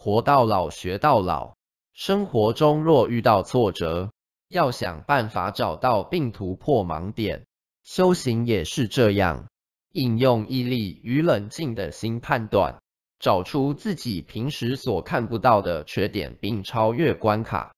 活到老学到老生活中若遇到挫折要想办法找到并突破盲点修行也是这样应用毅力与冷静的心判断找出自己平时所看不到的缺点并超越关卡